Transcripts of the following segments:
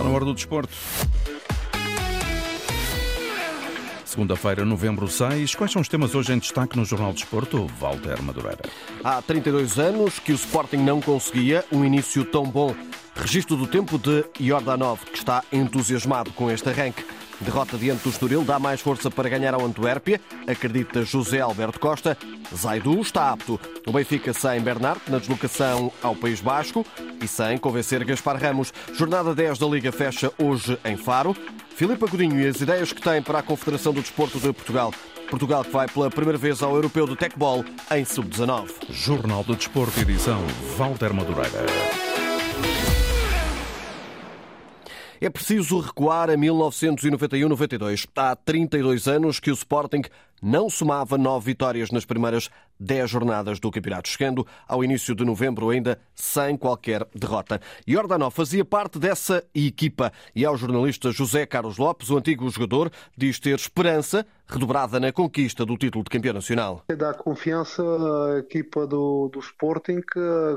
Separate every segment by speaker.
Speaker 1: Está na hora do desporto. Segunda-feira, novembro 6. Quais são os temas hoje em destaque no Jornal do Desporto? Walter Madureira.
Speaker 2: Há 32 anos que o Sporting não conseguia um início tão bom. Registro do tempo de Jordanov, que está entusiasmado com este arranque. Derrota diante do Estoril dá mais força para ganhar ao Antuérpia, acredita José Alberto Costa. Zaidu está apto. O Benfica sem Bernard na deslocação ao País Basco e sem convencer Gaspar Ramos. Jornada 10 da Liga fecha hoje em Faro. Filipe Agudinho e as ideias que tem para a Confederação do Desporto de Portugal. Portugal que vai pela primeira vez ao Europeu de Tecbol em Sub-19.
Speaker 1: Jornal do Desporto, edição Walter Madureira.
Speaker 2: É preciso recuar a 1991-92. Há 32 anos que o Sporting não somava nove vitórias nas primeiras dez jornadas do campeonato, chegando ao início de novembro ainda sem qualquer derrota. Jordanov fazia parte dessa equipa e ao jornalista José Carlos Lopes, o antigo jogador, diz ter esperança redobrada na conquista do título de campeão nacional.
Speaker 3: Dá confiança à equipa do, do Sporting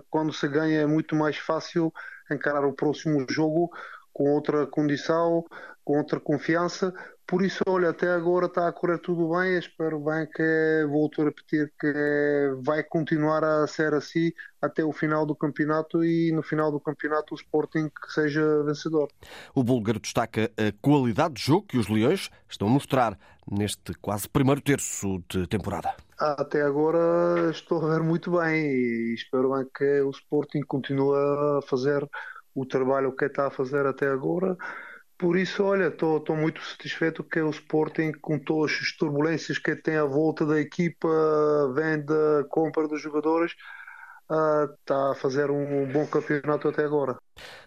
Speaker 3: quando se ganha é muito mais fácil encarar o próximo jogo com outra condição, com outra confiança. Por isso, olha, até agora está a correr tudo bem. Espero bem que, volto a repetir, que vai continuar a ser assim até o final do campeonato e no final do campeonato o Sporting seja vencedor.
Speaker 2: O búlgaro destaca a qualidade de jogo que os Leões estão a mostrar neste quase primeiro terço de temporada.
Speaker 3: Até agora estou a ver muito bem e espero bem que o Sporting continue a fazer o trabalho que está a fazer até agora. Por isso, olha, estou muito satisfeito que o Sporting, com todas as turbulências que tem à volta da equipa, venda, compra dos jogadores, está a fazer um bom campeonato até agora.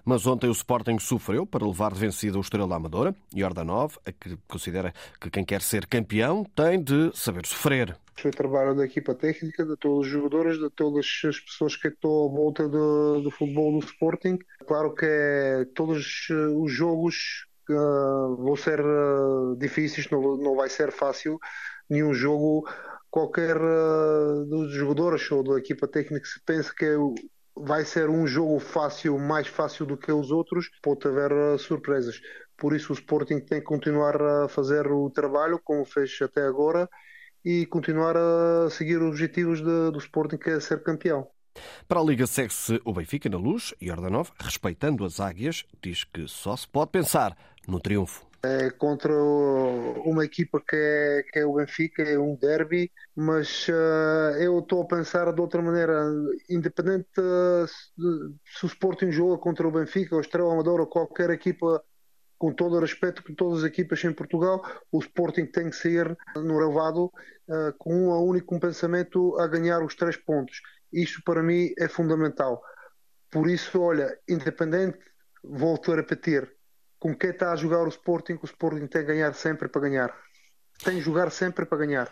Speaker 2: Mas ontem o Sporting sofreu para levar vencida o Estrela Amadora. Jordanov, que considera que quem quer ser campeão tem de saber sofrer.
Speaker 3: Foi trabalho da equipa técnica, de todos os jogadores, de todas as pessoas que estão à volta do, do futebol do Sporting. Claro que todos os jogos uh, vão ser uh, difíceis, não, não vai ser fácil. Nenhum jogo, qualquer uh, dos jogadores ou da equipa técnica se pensa que vai ser um jogo fácil, mais fácil do que os outros, pode haver surpresas. Por isso o Sporting tem que continuar a fazer o trabalho como fez até agora e continuar a seguir os objetivos de, do Sporting, que é ser campeão.
Speaker 2: Para a Liga segue-se o Benfica na luz e Ordanov, respeitando as águias, diz que só se pode pensar no triunfo.
Speaker 3: É contra uma equipa que é, que é o Benfica, é um derby, mas uh, eu estou a pensar de outra maneira, independente uh, se o Sporting joga contra o Benfica, ou Estrela Amadora, ou qualquer equipa com todo o respeito que todas as equipas em Portugal, o Sporting tem que sair no relevado uh, com um único pensamento a ganhar os três pontos. Isto para mim é fundamental. Por isso, olha, independente, volto a repetir, com quem está a jogar o Sporting, o Sporting tem que ganhar sempre para ganhar. Tem que jogar sempre para ganhar.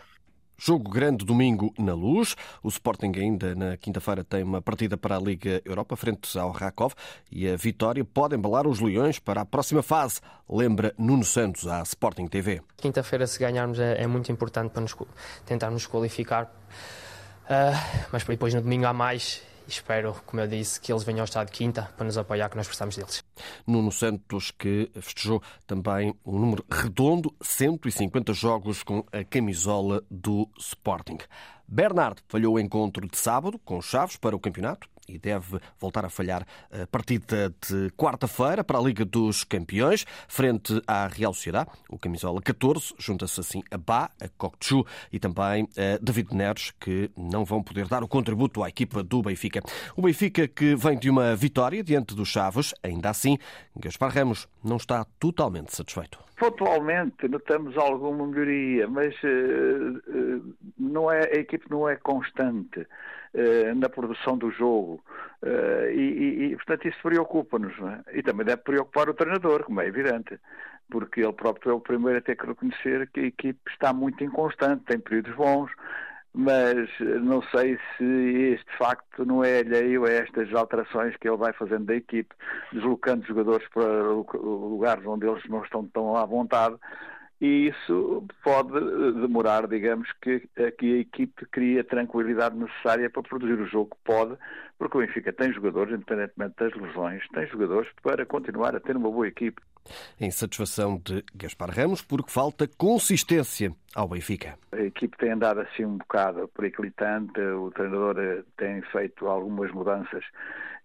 Speaker 2: Jogo grande domingo na Luz. O Sporting ainda na quinta-feira tem uma partida para a Liga Europa frente ao Rakov e a vitória pode embalar os Leões para a próxima fase, lembra Nuno Santos à Sporting TV.
Speaker 4: Quinta-feira se ganharmos é, é, muito importante para nos, tentarmos qualificar, uh, mas depois no domingo há mais espero, como eu disse, que eles venham ao estado quinta para nos apoiar, que nós precisamos deles.
Speaker 2: Nuno Santos, que festejou também um número redondo, 150 jogos com a camisola do Sporting. Bernard falhou o encontro de sábado com Chaves para o campeonato e deve voltar a falhar a partida de quarta-feira para a Liga dos Campeões, frente à Real Sociedade. O camisola 14 junta-se assim a Bá, a Cocchu e também a David Neres, que não vão poder dar o contributo à equipa do Benfica. O Benfica que vem de uma vitória diante dos Chaves, ainda assim, Gaspar Ramos não está totalmente satisfeito.
Speaker 5: Pontualmente notamos alguma melhoria, mas uh, não é, a equipe não é constante uh, na produção do jogo uh, e, e, portanto, isso preocupa-nos. É? E também deve preocupar o treinador, como é evidente, porque ele próprio é o primeiro a ter que reconhecer que a equipe está muito inconstante, tem períodos bons, mas não sei se este facto não é alheio a estas alterações que ele vai fazendo da equipe, deslocando jogadores para lugares onde eles não estão tão à vontade e isso pode demorar, digamos, que, que a equipe crie a tranquilidade necessária para produzir o jogo que pode, porque o Benfica tem jogadores, independentemente das lesões, tem jogadores para continuar a ter uma boa equipe.
Speaker 2: Em satisfação de Gaspar Ramos, porque falta consistência ao Benfica.
Speaker 5: A equipe tem andado assim um bocado periclitante, o treinador eh, tem feito algumas mudanças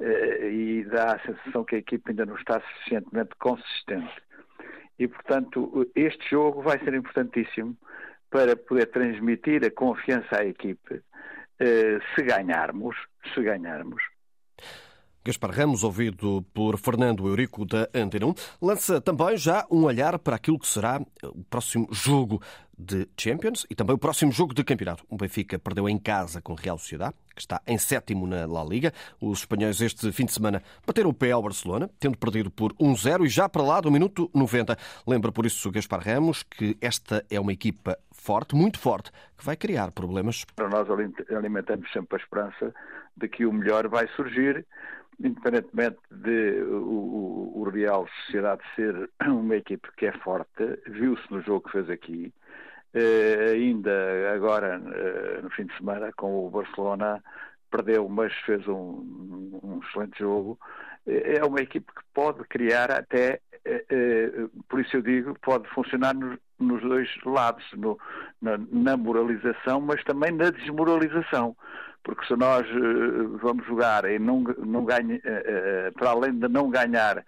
Speaker 5: eh, e dá a sensação que a equipe ainda não está suficientemente consistente. E, portanto, este jogo vai ser importantíssimo para poder transmitir a confiança à equipe. Eh, se ganharmos, se ganharmos,
Speaker 2: Gaspar Ramos, ouvido por Fernando Eurico da Antena 1, lança também já um olhar para aquilo que será o próximo jogo de Champions e também o próximo jogo de campeonato. O Benfica perdeu em casa com Real Sociedade, que está em sétimo na La Liga. Os espanhóis este fim de semana bateram o pé ao Barcelona, tendo perdido por 1-0 e já para lá do minuto 90. Lembra por isso o Gaspar Ramos que esta é uma equipa forte, muito forte, que vai criar problemas.
Speaker 5: Para nós alimentamos sempre a esperança de que o melhor vai surgir independentemente de o, o, Real Sociedade ser uma equipe que é forte, viu-se no jogo que fez aqui, ainda agora eh, no fim de semana com o Barcelona perdeu, mas fez um, um excelente jogo. Eh, é uma equipe que pode criar até, eh, eh, por isso eu digo, pode funcionar nos, dois lados, no, na, na moralização, mas também na desmoralização porque se nós vamos jogar e não, não ganha, para além de não ganhar,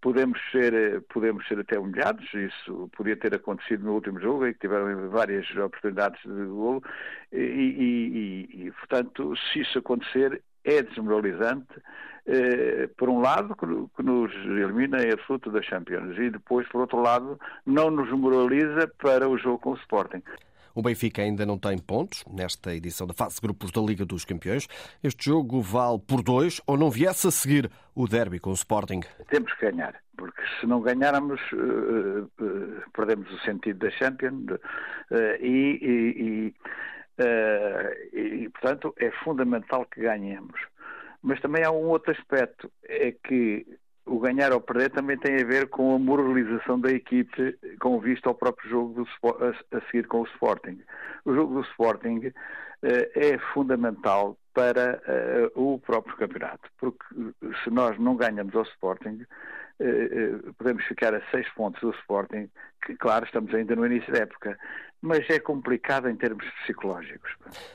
Speaker 5: podemos ser, podemos ser até humilhados, isso podia ter acontecido no último jogo, em que tiveram várias oportunidades de golo, e, e, e, portanto, se isso acontecer, é desmoralizante, por um lado, que, nos elimina em absoluto das Champions, e depois, por outro lado, não nos moraliza para o jogo com o Sporting.
Speaker 2: O Benfica ainda não tem pontos nesta edição da fase de grupos da Liga dos Campeões. Este jogo vale por dois ou não viesse a seguir o derby com o Sporting?
Speaker 5: Temos que ganhar, porque se não ganharmos, uh, uh, perdemos o sentido da Champions uh, e, e, e, portanto, é fundamental que ganhemos. Mas também há um outro aspecto, é que o ganhar ou perder também tem a ver com a moralização da equipe com vista ao próprio jogo do, a, seguir com o Sporting. O jogo do Sporting uh, é fundamental para uh, o próprio campeonato, porque se nós não ganhamos ao Sporting, uh, podemos ficar a seis pontos do Sporting, que claro, estamos ainda no início da época, mas é complicado em termos psicológicos.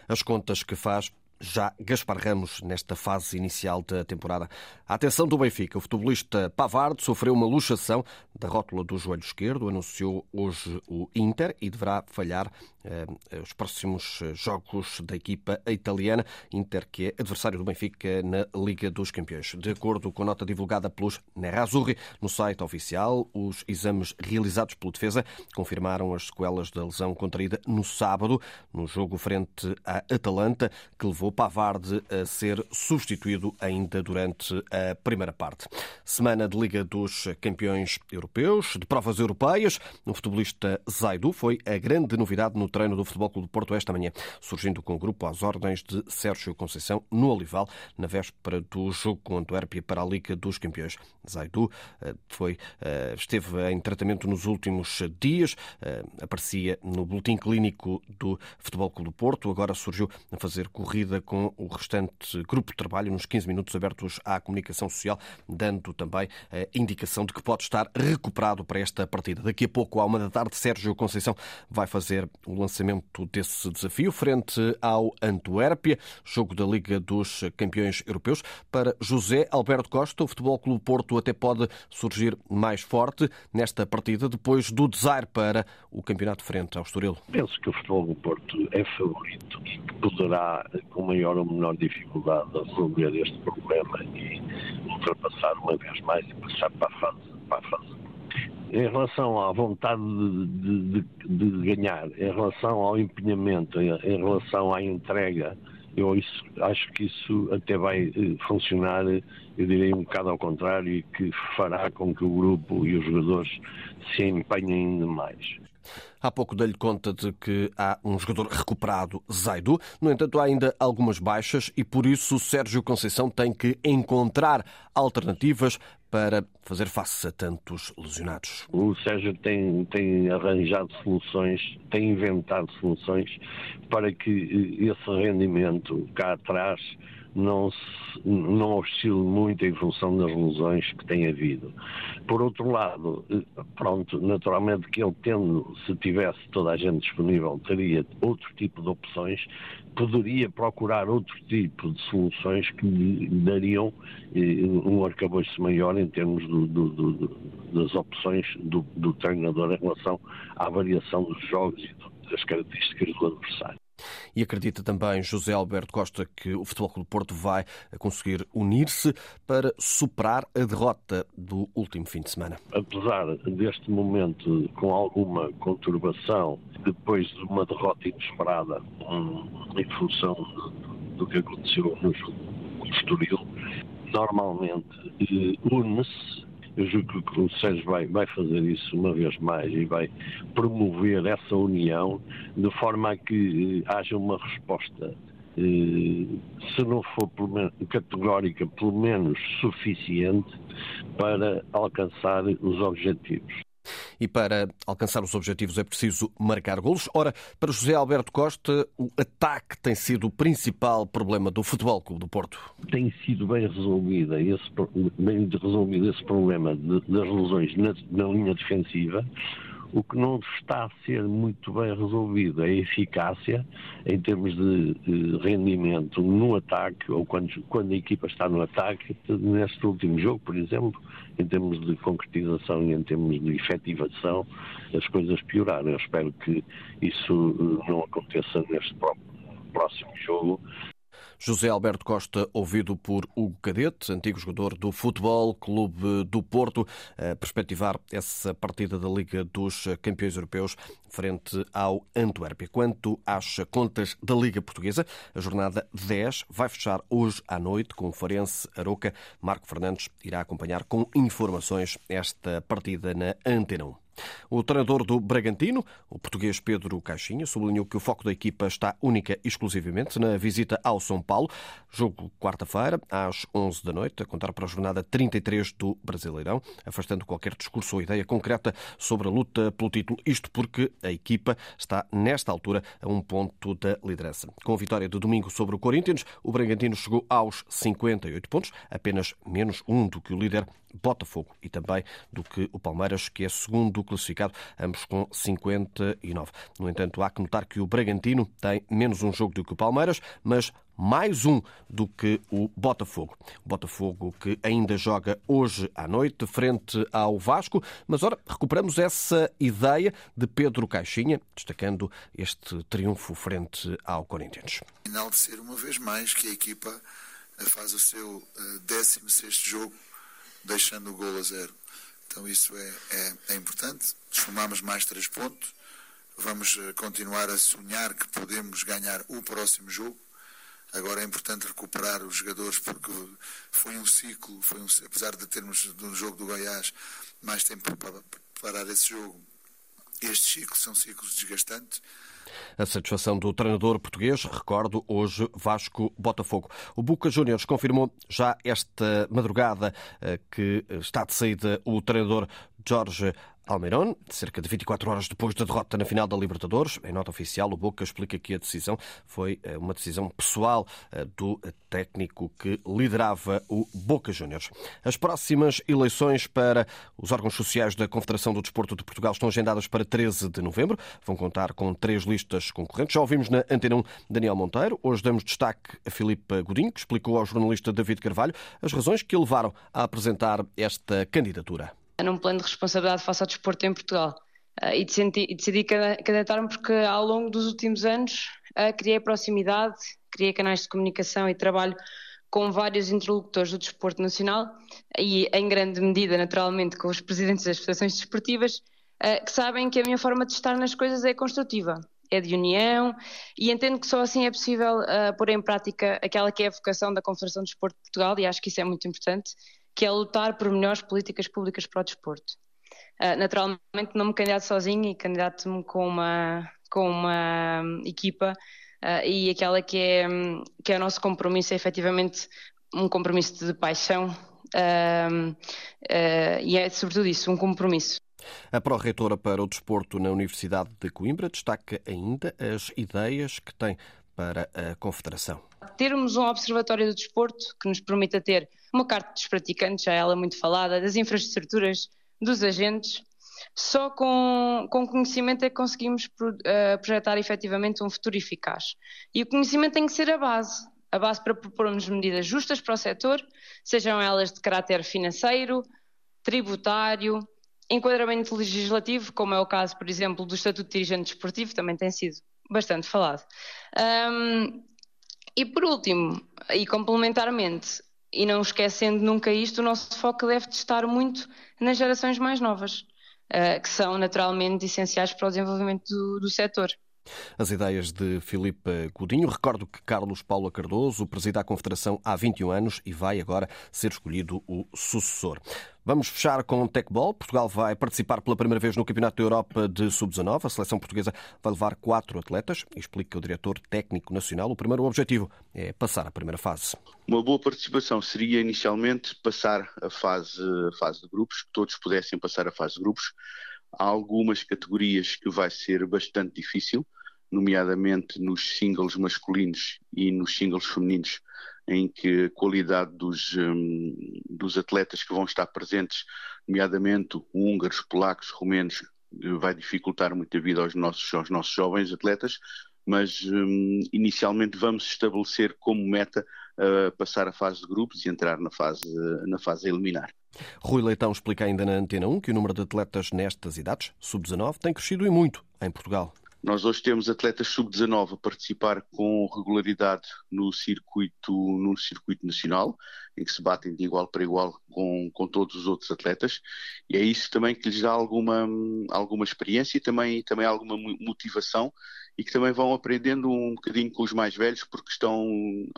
Speaker 2: As contas que faz já Gaspar Ramos nesta fase inicial da temporada. A atenção do Benfica. O futebolista Pavard sofreu uma luxação da rótula do joelho esquerdo, anunciou hoje o Inter e deverá falhar eh, os próximos jogos da equipa italiana. Inter, que é adversário do Benfica na Liga dos Campeões. De acordo com a nota divulgada pelos Nerazzurri no site oficial, os exames realizados pela defesa confirmaram as sequelas da lesão contraída no sábado, no jogo frente à Atalanta, que levou Pavard a ser substituído ainda durante a primeira parte. Semana de Liga dos Campeões Europeus, de provas europeias. O futebolista Zaidu foi a grande novidade no treino do Futebol Clube do Porto esta manhã, surgindo com o grupo às ordens de Sérgio Conceição no Olival, na véspera do jogo com Antuérpia para a Liga dos Campeões. Zaidu eh, foi, eh, esteve em tratamento nos últimos dias, eh, aparecia no boletim clínico do Futebol Clube do Porto, agora surgiu a fazer corrida com o restante grupo de trabalho nos 15 minutos abertos à comunicação social, dando também a indicação de que pode estar recuperado para esta partida. Daqui a pouco, à uma da tarde, Sérgio Conceição vai fazer o lançamento desse desafio frente ao Antuérpia, jogo da Liga dos Campeões Europeus. Para José Alberto Costa, o Futebol Clube Porto até pode surgir mais forte nesta partida depois do desaire para o campeonato frente ao Estoril.
Speaker 6: Penso que o Futebol do Porto é favorito e que poderá, com maior ou menor dificuldade, resolver este problema e ultrapassar uma vez mais e passar para a fase. Para a fase. Em relação à vontade de, de, de, ganhar, em relação ao empenhamento, em, em relação à entrega, eu isso, acho que isso até vai eh, funcionar, eu diria um bocado ao contrário, e que fará com que o grupo e os jogadores se empenhem ainda mais.
Speaker 2: Há pouco dei-lhe conta de que há um jogador recuperado, Zaidu. No entanto, há ainda algumas baixas e por isso Sérgio Conceição tem que encontrar alternativas para fazer face a tantos lesionados.
Speaker 6: O Sérgio tem, tem arranjado soluções, tem inventado soluções para que esse rendimento cá atrás não, se, não muito em função das lesões que tem havido. Por outro lado, pronto, naturalmente que ele tendo, se tivesse toda a gente disponível, teria outro tipo de opções, poderia procurar outro tipo de soluções que lhe dariam eh, um arcabouço maior em termos do, do, do, das opções do, treinador em relação à variação dos jogos e das características do adversário.
Speaker 2: E acredita também José Alberto Costa que o Futebol Clube Porto vai conseguir unir-se para superar a derrota do último fim de semana.
Speaker 6: Apesar deste momento com alguma conturbação, depois de uma derrota inesperada em função do que aconteceu no jogo normalmente eh, une-se eu julgo que o Sérgio vai, vai fazer isso uma vez mais e vai promover essa união de forma a que eh, haja uma resposta, eh, se não for categórica, pelo menos suficiente para alcançar os objetivos.
Speaker 2: E para alcançar os objetivos é preciso marcar golos. Ora, para José Alberto Costa, o ataque tem sido o principal problema do Futebol Clube do Porto.
Speaker 6: Tem sido bem resolvida esse, bem resolvido esse problema das lesões na, na linha defensiva. O que não está a ser muito bem resolvido é a eficácia em termos de, rendimento no ataque, ou quando, quando a equipa está no ataque. Neste último jogo, por exemplo, em termos de concretização e em termos de efetivação, as coisas pioraram. Eu espero que isso eh, não aconteça neste próximo jogo,
Speaker 2: José Alberto Costa, ouvido por Hugo Cadete, antigo jogador do Futebol Clube do Porto, a perspectivar essa partida da Liga dos Campeões Europeus frente ao Antuérpia. Quanto às contas da Liga Portuguesa, a jornada 10 vai fechar hoje à noite com o Farense Aroca. Marco Fernandes irá acompanhar com informações esta partida na Antena 1. O treinador do Bragantino, o português Pedro Caixinha, sublinhou que o foco da equipa está única e exclusivamente na visita ao São Paulo. Jogo quarta-feira, às 11 da noite, a contar para a jornada 33 do Brasileirão, afastando qualquer discurso ou ideia concreta sobre a luta pelo título. Isto porque a equipa está, nesta altura, a um ponto da liderança. Com a vitória de domingo sobre o Corinthians, o Bragantino chegou aos 58 pontos, apenas menos um do que o líder Botafogo e também do que o Palmeiras, que é segundo classificado, ambos com 59. No entanto, há que notar que o Bragantino tem menos um jogo do que o Palmeiras, mas mais um do que o Botafogo. O Botafogo que ainda joga hoje à noite frente ao Vasco, mas ora, recuperamos essa ideia de Pedro Caixinha, destacando este triunfo frente ao Corinthians.
Speaker 7: Enaltecer uma vez mais que a equipa faz o seu 16º eh, jogo deixando o gol a zero. Então isso é, é, é importante. Somamos mais três pontos. Vamos eh, continuar a sonhar que podemos ganhar o próximo jogo. Agora é importante recuperar os jogadores porque foi um ciclo, foi um, apesar de termos no jogo do Goiás mais tempo para preparar esse jogo, estes ciclos são ciclos desgastantes
Speaker 2: a satisfação do treinador português, recordo, hoje Vasco-Botafogo. O Boca Juniors confirmou já esta madrugada eh, que está de saída o treinador Jorge Almeirón, cerca de 24 horas depois da derrota na final da Libertadores. Em nota oficial, o Boca explica que a decisão foi eh, uma decisão pessoal eh, do técnico que liderava o Boca Juniors. As próximas eleições para os órgãos sociais da Confederação do Desporto de Portugal estão agendadas para 13 de novembro. Vão contar com três listas concorrentes. Já ouvimos na Antena 1 Daniel Monteiro. Hoje damos destaque a Filipe Godinho, que explicou ao jornalista David Carvalho as razões que o levaram a apresentar esta candidatura
Speaker 8: num plano de responsabilidade face ao desporto em Portugal. Uh, e, decidi, decidi candidatar-me porque ao longo dos últimos anos uh, criei proximidade, criei canais de comunicação e trabalho com vários interlocutores do desporto nacional e em grande medida, naturalmente, com os presidentes das federações desportivas, uh, que sabem que a minha forma de estar nas coisas é construtiva, é de união e entendo que só assim é possível pôr em prática aquela que é a vocação da Confederação de Desporto de Portugal e acho que isso é muito importante, que é lutar por melhores políticas públicas para o desporto. Uh, naturalmente não me candidato sozinho e candidato-me com uma, com uma um, equipa uh, e aquela que é, um, que é o nosso compromisso é efetivamente um compromisso de paixão uh, e é sobretudo isso, um compromisso.
Speaker 2: A pró-reitora para o desporto na Universidade de Coimbra destaca ainda as ideias que tem para a Confederação.
Speaker 8: Termos um observatório do desporto que nos permita ter uma carta dos praticantes, já ela muito falada, das infraestruturas, dos agentes. Só com, com conhecimento é que conseguimos uh, projetar efetivamente um futuro eficaz. E o conhecimento tem que ser a base a base para propormos medidas justas para o setor, sejam elas de caráter financeiro, tributário, enquadramento legislativo, como é o caso, por exemplo, do Estatuto de Dirigente Desportivo, também tem sido bastante falado. Um, e por último, e complementarmente, e não esquecendo nunca isto, o nosso foco deve estar muito nas gerações mais novas, uh, que são naturalmente essenciais para o desenvolvimento do, do setor.
Speaker 2: As ideias de Filipe Godinho. Recordo que Carlos Paulo Cardoso presida a Confederação há 21 anos e vai agora ser escolhido o sucessor. Vamos fechar com o Tecbol. Portugal vai participar pela primeira vez no Campeonato da Europa de Sub-19. A seleção portuguesa vai levar quatro atletas. Explica o diretor técnico nacional. O primeiro objetivo é passar a primeira fase.
Speaker 9: Uma boa participação seria inicialmente passar a fase, a fase de grupos, que todos pudessem passar a fase de grupos. Há algumas categorias que vai ser bastante difícil, nomeadamente nos singles masculinos e nos singles femininos, em que a qualidade dos, um, dos atletas que vão estar presentes, nomeadamente húngaros, polacos, romenos, vai dificultar muito a vida aos nossos, aos nossos jovens atletas, mas um, inicialmente vamos estabelecer como meta passar a fase de grupos e entrar na fase, na fase a eliminar.
Speaker 2: Rui Leitão explica ainda na Antena 1 que o número de atletas nestas idades, sub-19, tem crescido e muito em Portugal.
Speaker 9: Nós hoje temos atletas sub-19 a participar com regularidade no circuito, no circuito nacional, em que se batem de igual para igual com, com todos os outros atletas, e é isso também que lhes dá alguma, alguma experiência e também, também alguma motivação e que também vão aprendendo um bocadinho com os mais velhos, porque estão,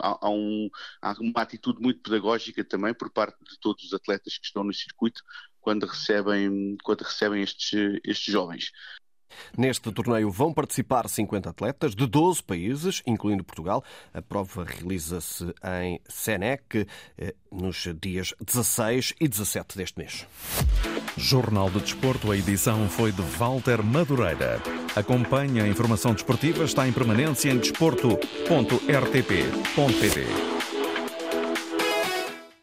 Speaker 9: há, há, um, há uma atitude muito pedagógica também por parte de todos os atletas que estão no circuito quando recebem, quando recebem estes, estes jovens.
Speaker 2: Neste torneio vão participar 50 atletas de 12 países, incluindo Portugal. A prova realiza-se em Senec eh, nos dias 16 e 17 deste mês.
Speaker 1: Jornal de Desporto, a edição foi de Walter Madureira. Acompanhe a informação desportiva, está em permanência em desporto.rtp.pt.